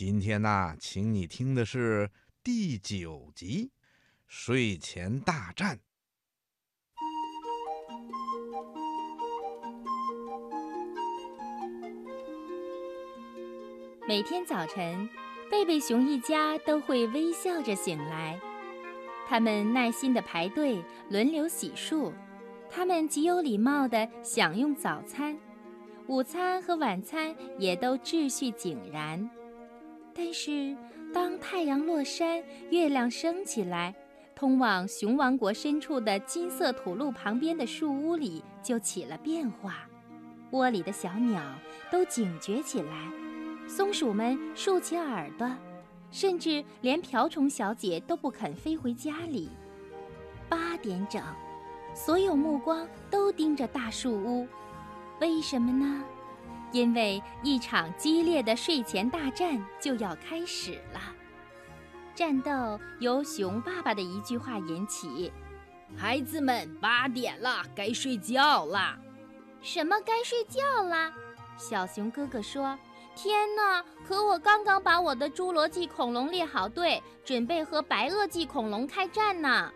今天呐，请你听的是第九集《睡前大战》。每天早晨，贝贝熊一家都会微笑着醒来。他们耐心地排队，轮流洗漱。他们极有礼貌地享用早餐，午餐和晚餐也都秩序井然。但是，当太阳落山，月亮升起来，通往熊王国深处的金色土路旁边的树屋里就起了变化。窝里的小鸟都警觉起来，松鼠们竖起耳朵，甚至连瓢虫小姐都不肯飞回家里。八点整，所有目光都盯着大树屋，为什么呢？因为一场激烈的睡前大战就要开始了。战斗由熊爸爸的一句话引起：“孩子们，八点了，该睡觉了。”“什么该睡觉了？”小熊哥哥说：“天哪！可我刚刚把我的侏罗纪恐龙列好队，准备和白垩纪恐龙开战呢。”“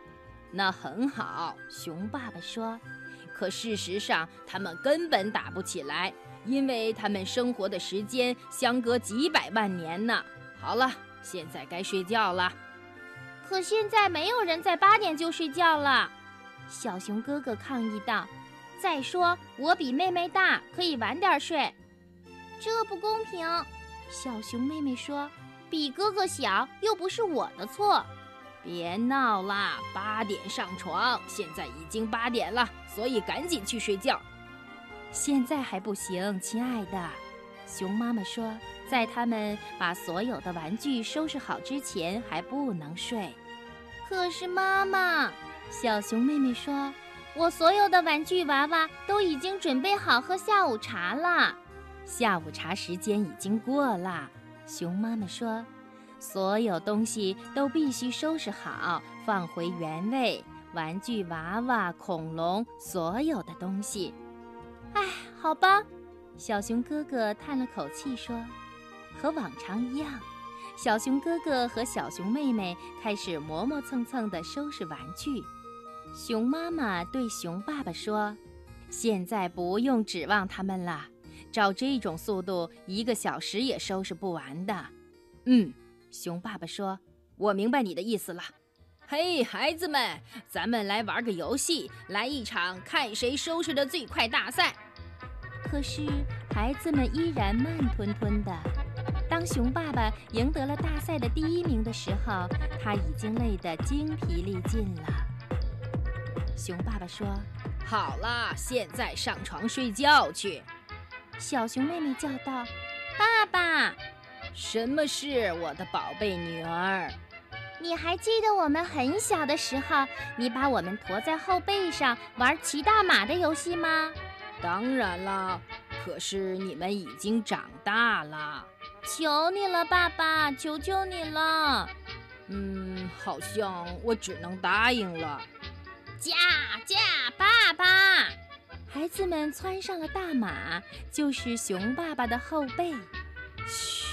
那很好。”熊爸爸说，“可事实上，他们根本打不起来。”因为他们生活的时间相隔几百万年呢。好了，现在该睡觉了。可现在没有人在八点就睡觉了。小熊哥哥抗议道：“再说我比妹妹大，可以晚点睡。”这不公平。小熊妹妹说：“比哥哥小又不是我的错。”别闹啦，八点上床。现在已经八点了，所以赶紧去睡觉。现在还不行，亲爱的，熊妈妈说，在他们把所有的玩具收拾好之前还不能睡。可是妈妈，小熊妹妹说，我所有的玩具娃娃都已经准备好喝下午茶了。下午茶时间已经过了，熊妈妈说，所有东西都必须收拾好，放回原位，玩具娃娃、恐龙，所有的东西。哎，好吧，小熊哥哥叹了口气说：“和往常一样，小熊哥哥和小熊妹妹开始磨磨蹭蹭地收拾玩具。熊妈妈对熊爸爸说：‘现在不用指望他们了，照这种速度，一个小时也收拾不完的。’嗯，熊爸爸说：‘我明白你的意思了。’嘿，孩子们，咱们来玩个游戏，来一场看谁收拾的最快大赛。”可是孩子们依然慢吞吞的。当熊爸爸赢得了大赛的第一名的时候，他已经累得精疲力尽了。熊爸爸说：“好了，现在上床睡觉去。”小熊妹妹叫道：“爸爸，什么事，我的宝贝女儿？你还记得我们很小的时候，你把我们驮在后背上玩骑大马的游戏吗？”当然了，可是你们已经长大了。求你了，爸爸，求求你了。嗯，好像我只能答应了。驾驾，爸爸！孩子们窜上了大马，就是熊爸爸的后背。嘘，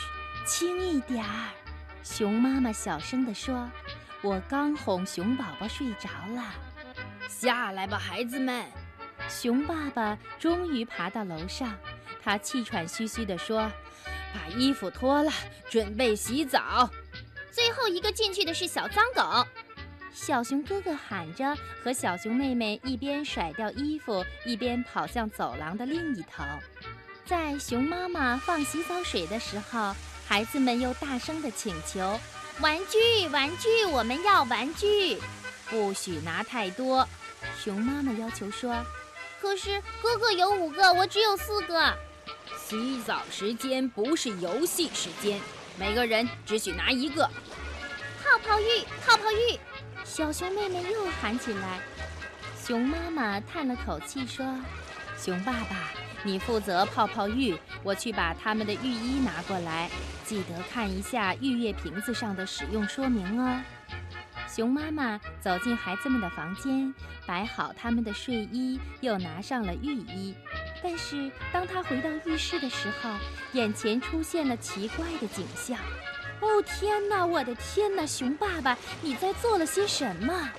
轻一点儿。熊妈妈小声地说：“我刚哄熊宝宝睡着了。”下来吧，孩子们。熊爸爸终于爬到楼上，他气喘吁吁地说：“把衣服脱了，准备洗澡。”最后一个进去的是小脏狗。小熊哥哥喊着，和小熊妹妹一边甩掉衣服，一边跑向走廊的另一头。在熊妈妈放洗澡水的时候，孩子们又大声地请求：“玩具，玩具，我们要玩具，不许拿太多。”熊妈妈要求说。可是哥哥有五个，我只有四个。洗澡时间不是游戏时间，每个人只许拿一个。泡泡浴，泡泡浴！小熊妹妹又喊起来。熊妈妈叹了口气说：“熊爸爸，你负责泡泡浴，我去把他们的浴衣拿过来，记得看一下浴液瓶子上的使用说明哦。”熊妈妈走进孩子们的房间，摆好他们的睡衣，又拿上了浴衣。但是当他回到浴室的时候，眼前出现了奇怪的景象。哦天哪！我的天哪！熊爸爸，你在做了些什么？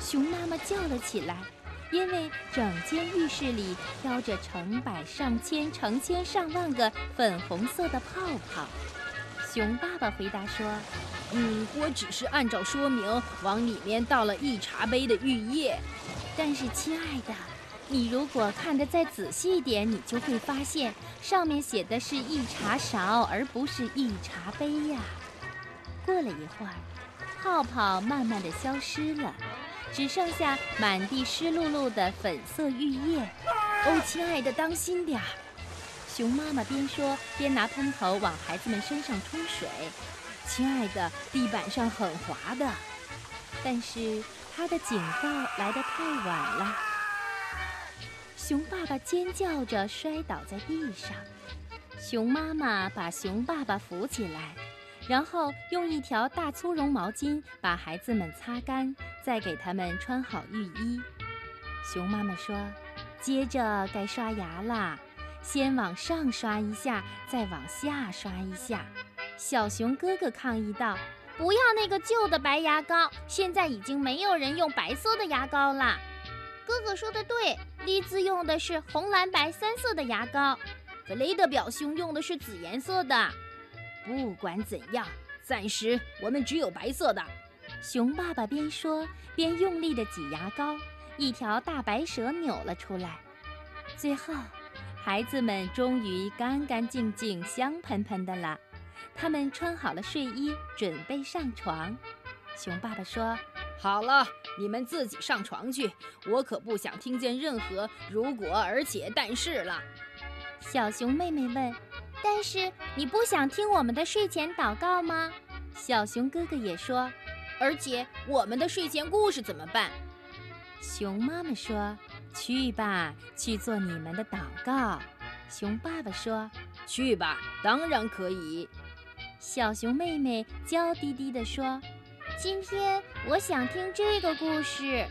熊妈妈叫了起来，因为整间浴室里飘着成百上千、成千上万个粉红色的泡泡。熊爸爸回答说：“嗯，我只是按照说明往里面倒了一茶杯的浴液。但是，亲爱的，你如果看得再仔细一点，你就会发现上面写的是一茶勺，而不是一茶杯呀。”过了一会儿，泡泡慢慢的消失了，只剩下满地湿漉漉的粉色浴液。哦，亲爱的，当心点儿！熊妈妈边说边拿喷头往孩子们身上冲水。亲爱的，地板上很滑的。但是他的警告来得太晚了。熊爸爸尖叫着摔倒在地上，熊妈妈把熊爸爸扶起来，然后用一条大粗绒毛巾把孩子们擦干，再给他们穿好浴衣。熊妈妈说：“接着该刷牙啦。”先往上刷一下，再往下刷一下。小熊哥哥抗议道：“不要那个旧的白牙膏，现在已经没有人用白色的牙膏了。”哥哥说的对，丽兹用的是红、蓝、白三色的牙膏，弗雷德表兄用的是紫颜色的。不管怎样，暂时我们只有白色的。熊爸爸边说边用力地挤牙膏，一条大白蛇扭了出来。最后。孩子们终于干干净净、香喷喷的了。他们穿好了睡衣，准备上床。熊爸爸说：“好了，你们自己上床去，我可不想听见任何如果、而且、但是了。”小熊妹妹问：“但是你不想听我们的睡前祷告吗？”小熊哥哥也说：“而且我们的睡前故事怎么办？”熊妈妈说。去吧，去做你们的祷告。熊爸爸说：“去吧，当然可以。”小熊妹妹娇滴滴地说：“今天我想听这个故事。”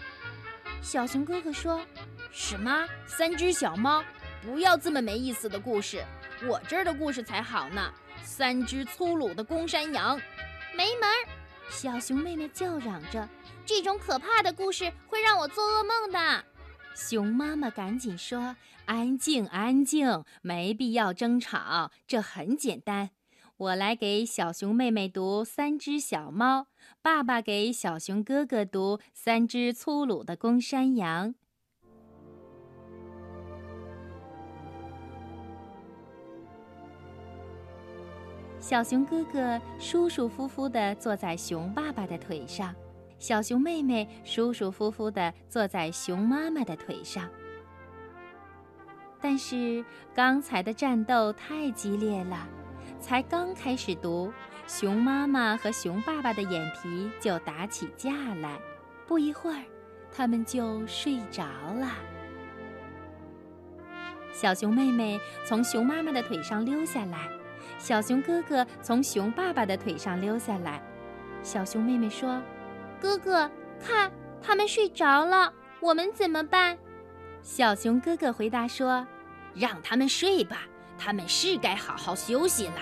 小熊哥哥说：“什么？三只小猫？不要这么没意思的故事，我这儿的故事才好呢。三只粗鲁的公山羊，没门儿！”小熊妹妹叫嚷着：“这种可怕的故事会让我做噩梦的。”熊妈妈赶紧说：“安静，安静，没必要争吵。这很简单，我来给小熊妹妹读《三只小猫》，爸爸给小熊哥哥读《三只粗鲁的公山羊》。”小熊哥哥舒舒服服地坐在熊爸爸的腿上。小熊妹妹舒舒服服地坐在熊妈妈的腿上，但是刚才的战斗太激烈了，才刚开始读，熊妈妈和熊爸爸的眼皮就打起架来，不一会儿，他们就睡着了。小熊妹妹从熊妈妈的腿上溜下来，小熊哥哥从熊爸爸的腿上溜下来，小熊妹妹说。哥哥，看，他们睡着了，我们怎么办？小熊哥哥回答说：“让他们睡吧，他们是该好好休息了。”